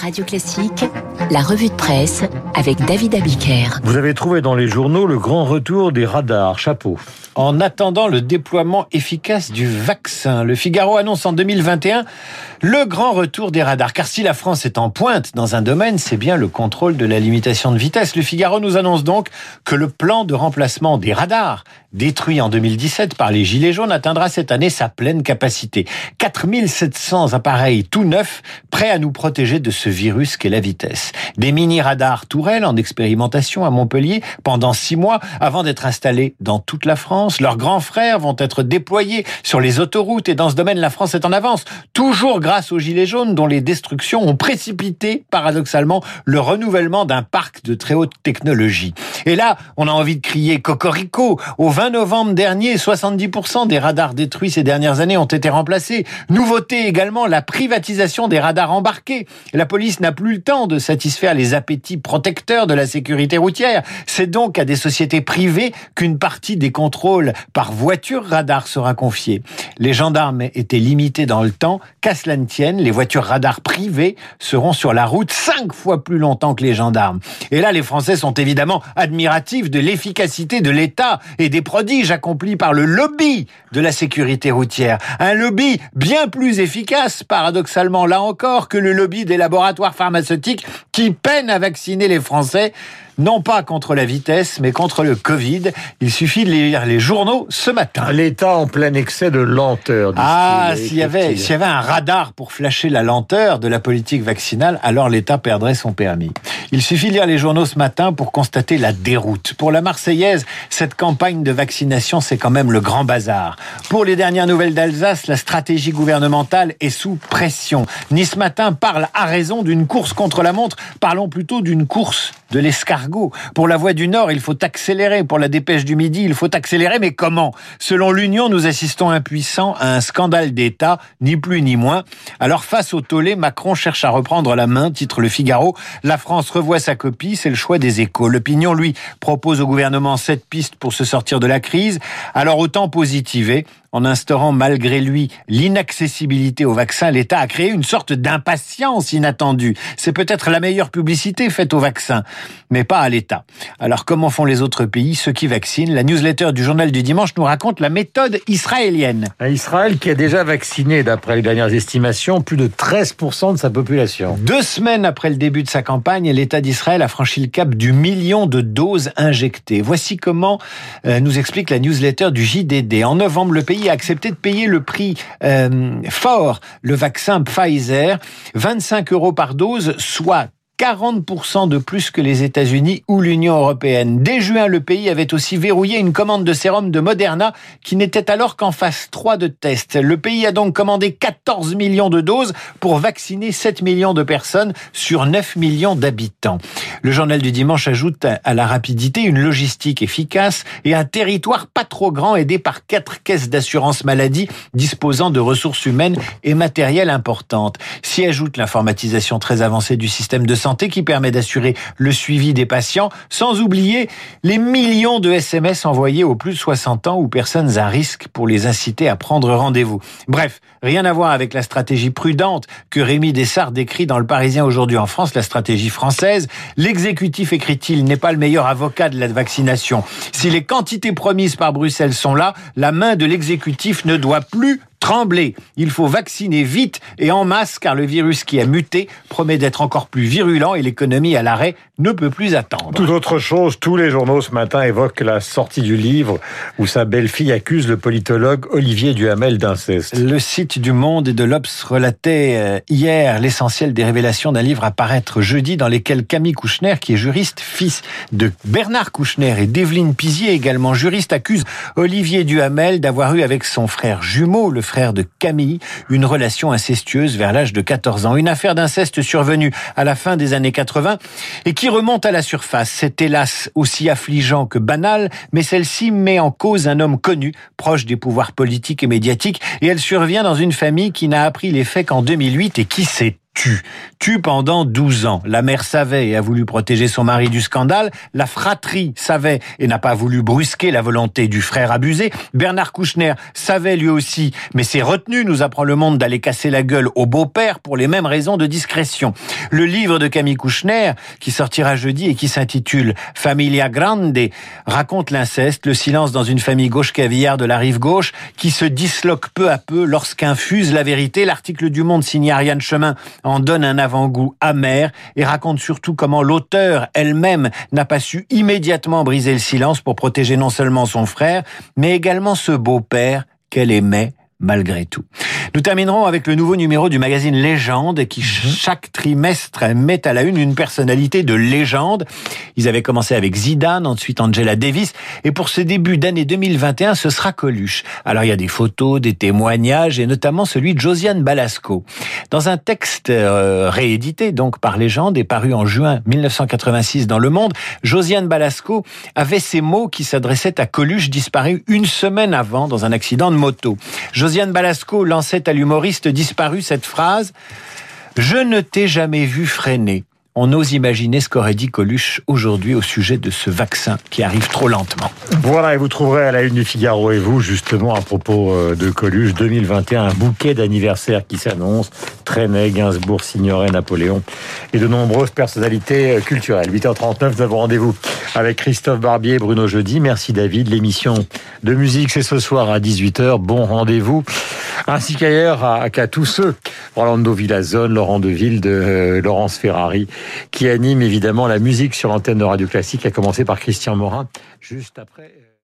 Radio Classique, la revue de presse avec David Abiker. Vous avez trouvé dans les journaux le grand retour des radars. Chapeau. En attendant le déploiement efficace du vaccin, le Figaro annonce en 2021 le grand retour des radars. Car si la France est en pointe dans un domaine, c'est bien le contrôle de la limitation de vitesse. Le Figaro nous annonce donc que le plan de remplacement des radars, détruit en 2017 par les Gilets jaunes, atteindra cette année sa pleine capacité. 4700 appareils tout neufs, prêts à nous protéger de ce virus qu'est la vitesse. Des mini-radars tourelles en expérimentation à Montpellier pendant six mois avant d'être installés dans toute la France leurs grands frères vont être déployés sur les autoroutes et dans ce domaine, la France est en avance. Toujours grâce aux Gilets jaunes dont les destructions ont précipité, paradoxalement, le renouvellement d'un parc de très haute technologie. Et là, on a envie de crier cocorico. Au 20 novembre dernier, 70% des radars détruits ces dernières années ont été remplacés. Nouveauté également, la privatisation des radars embarqués. La police n'a plus le temps de satisfaire les appétits protecteurs de la sécurité routière. C'est donc à des sociétés privées qu'une partie des contrôles par voiture radar sera confié. Les gendarmes étaient limités dans le temps. Qu'à cela ne tienne, les voitures radar privées seront sur la route cinq fois plus longtemps que les gendarmes. Et là, les Français sont évidemment admiratifs de l'efficacité de l'État et des prodiges accomplis par le lobby de la sécurité routière. Un lobby bien plus efficace, paradoxalement là encore, que le lobby des laboratoires pharmaceutiques qui peinent à vacciner les Français non pas contre la vitesse, mais contre le Covid. Il suffit de lire les journaux ce matin. L'État en plein excès de lenteur. Ah, s'il y avait, s'il y avait un radar pour flasher la lenteur de la politique vaccinale, alors l'État perdrait son permis. Il suffit de lire les journaux ce matin pour constater la déroute. Pour la Marseillaise, cette campagne de vaccination, c'est quand même le grand bazar. Pour les dernières nouvelles d'Alsace, la stratégie gouvernementale est sous pression. Nice Matin parle à raison d'une course contre la montre. Parlons plutôt d'une course de l'escargot. Pour la Voie du Nord, il faut accélérer. Pour la Dépêche du Midi, il faut accélérer. Mais comment? Selon l'Union, nous assistons impuissants à un scandale d'État, ni plus ni moins. Alors face au tollé, Macron cherche à reprendre la main, titre Le Figaro. La France revoit sa copie, c'est le choix des échos. L'opinion, lui, propose au gouvernement sept pistes pour se sortir de la crise. Alors autant positiver en instaurant malgré lui l'inaccessibilité au vaccin, l'État a créé une sorte d'impatience inattendue. C'est peut-être la meilleure publicité faite au vaccin, mais pas à l'État. Alors comment font les autres pays, ceux qui vaccinent? La newsletter du journal du dimanche nous raconte la méthode israélienne. Israël qui a déjà vacciné, d'après les dernières estimations, plus de 13% de sa population. Deux semaines après le début de sa campagne, l'État d'Israël a franchi le cap du million de doses injectées. Voici comment euh, nous explique la newsletter du JDD. En novembre, le pays a accepté de payer le prix euh, fort, le vaccin Pfizer, 25 euros par dose, soit 40% de plus que les États-Unis ou l'Union européenne. Dès juin, le pays avait aussi verrouillé une commande de sérum de Moderna qui n'était alors qu'en phase 3 de test. Le pays a donc commandé 14 millions de doses pour vacciner 7 millions de personnes sur 9 millions d'habitants. Le journal du dimanche ajoute à la rapidité une logistique efficace et un territoire pas trop grand aidé par quatre caisses d'assurance maladie disposant de ressources humaines et matérielles importantes. S'y ajoute l'informatisation très avancée du système de santé qui permet d'assurer le suivi des patients, sans oublier les millions de SMS envoyés aux plus de 60 ans ou personnes à risque pour les inciter à prendre rendez-vous. Bref, rien à voir avec la stratégie prudente que Rémi Dessart décrit dans Le Parisien aujourd'hui en France, la stratégie française. L'exécutif, écrit-il, n'est pas le meilleur avocat de la vaccination. Si les quantités promises par Bruxelles sont là, la main de l'exécutif ne doit plus trembler. Il faut vacciner vite et en masse car le virus qui a muté promet d'être encore plus virulent et l'économie à l'arrêt ne peut plus attendre. Tout autre chose, tous les journaux ce matin évoquent la sortie du livre où sa belle-fille accuse le politologue Olivier Duhamel d'inceste. Le site du Monde et de l'Obs relatait euh, hier l'essentiel des révélations d'un livre à paraître jeudi dans lesquels Camille Kouchner, qui est juriste, fils de Bernard Kouchner et d'Evelyne Pizier, également juriste, accuse Olivier Duhamel d'avoir eu avec son frère jumeau, le frère de Camille, une relation incestueuse vers l'âge de 14 ans. Une affaire d'inceste survenue à la fin des années 80 et qui remonte à la surface. C'est hélas aussi affligeant que banal, mais celle-ci met en cause un homme connu, proche des pouvoirs politiques et médiatiques, et elle survient dans une famille qui n'a appris les faits qu'en 2008 et qui s'est tue. Tue pendant 12 ans. La mère savait et a voulu protéger son mari du scandale. La fratrie savait et n'a pas voulu brusquer la volonté du frère abusé. Bernard Kouchner savait lui aussi, mais s'est retenu, nous apprend le monde, d'aller casser la gueule au beau-père pour les mêmes raisons de discrétion. Le livre de Camille Kouchner, qui sortira jeudi et qui s'intitule Familia Grande, raconte l'inceste, le silence dans une famille gauche cavillard de la rive gauche, qui se disloque peu à peu lorsqu'infuse la vérité. L'article du Monde signé Ariane Chemin en donne un avant-goût amer et raconte surtout comment l'auteur elle-même n'a pas su immédiatement briser le silence pour protéger non seulement son frère, mais également ce beau-père qu'elle aimait malgré tout. Nous terminerons avec le nouveau numéro du magazine Légende qui mhm. chaque trimestre met à la une une personnalité de légende. Ils avaient commencé avec Zidane, ensuite Angela Davis et pour ce début d'année 2021, ce sera Coluche. Alors il y a des photos, des témoignages et notamment celui de Josiane Balasco. Dans un texte euh, réédité donc par Légende et paru en juin 1986 dans Le Monde, Josiane Balasco avait ces mots qui s'adressaient à Coluche disparu une semaine avant dans un accident de moto. Josiane Balasco lançait à l'humoriste disparu cette phrase Je ne t'ai jamais vu freiner on ose imaginer ce qu'aurait dit Coluche aujourd'hui au sujet de ce vaccin qui arrive trop lentement. Voilà, et vous trouverez à la une du Figaro et vous, justement, à propos euh, de Coluche, 2021, un bouquet d'anniversaires qui s'annonce. Trenet, Gainsbourg, Signoret, Napoléon et de nombreuses personnalités euh, culturelles. 8h39, nous avons rendez-vous avec Christophe Barbier, Bruno Jeudi. Merci David. L'émission de musique, c'est ce soir à 18h. Bon rendez-vous. Ainsi qu'ailleurs, qu'à tous ceux, Rolando Villazone, Laurent Deville, de euh, Laurence Ferrari, qui anime évidemment la musique sur l'antenne de Radio Classique, à commencer par Christian Morin, juste après...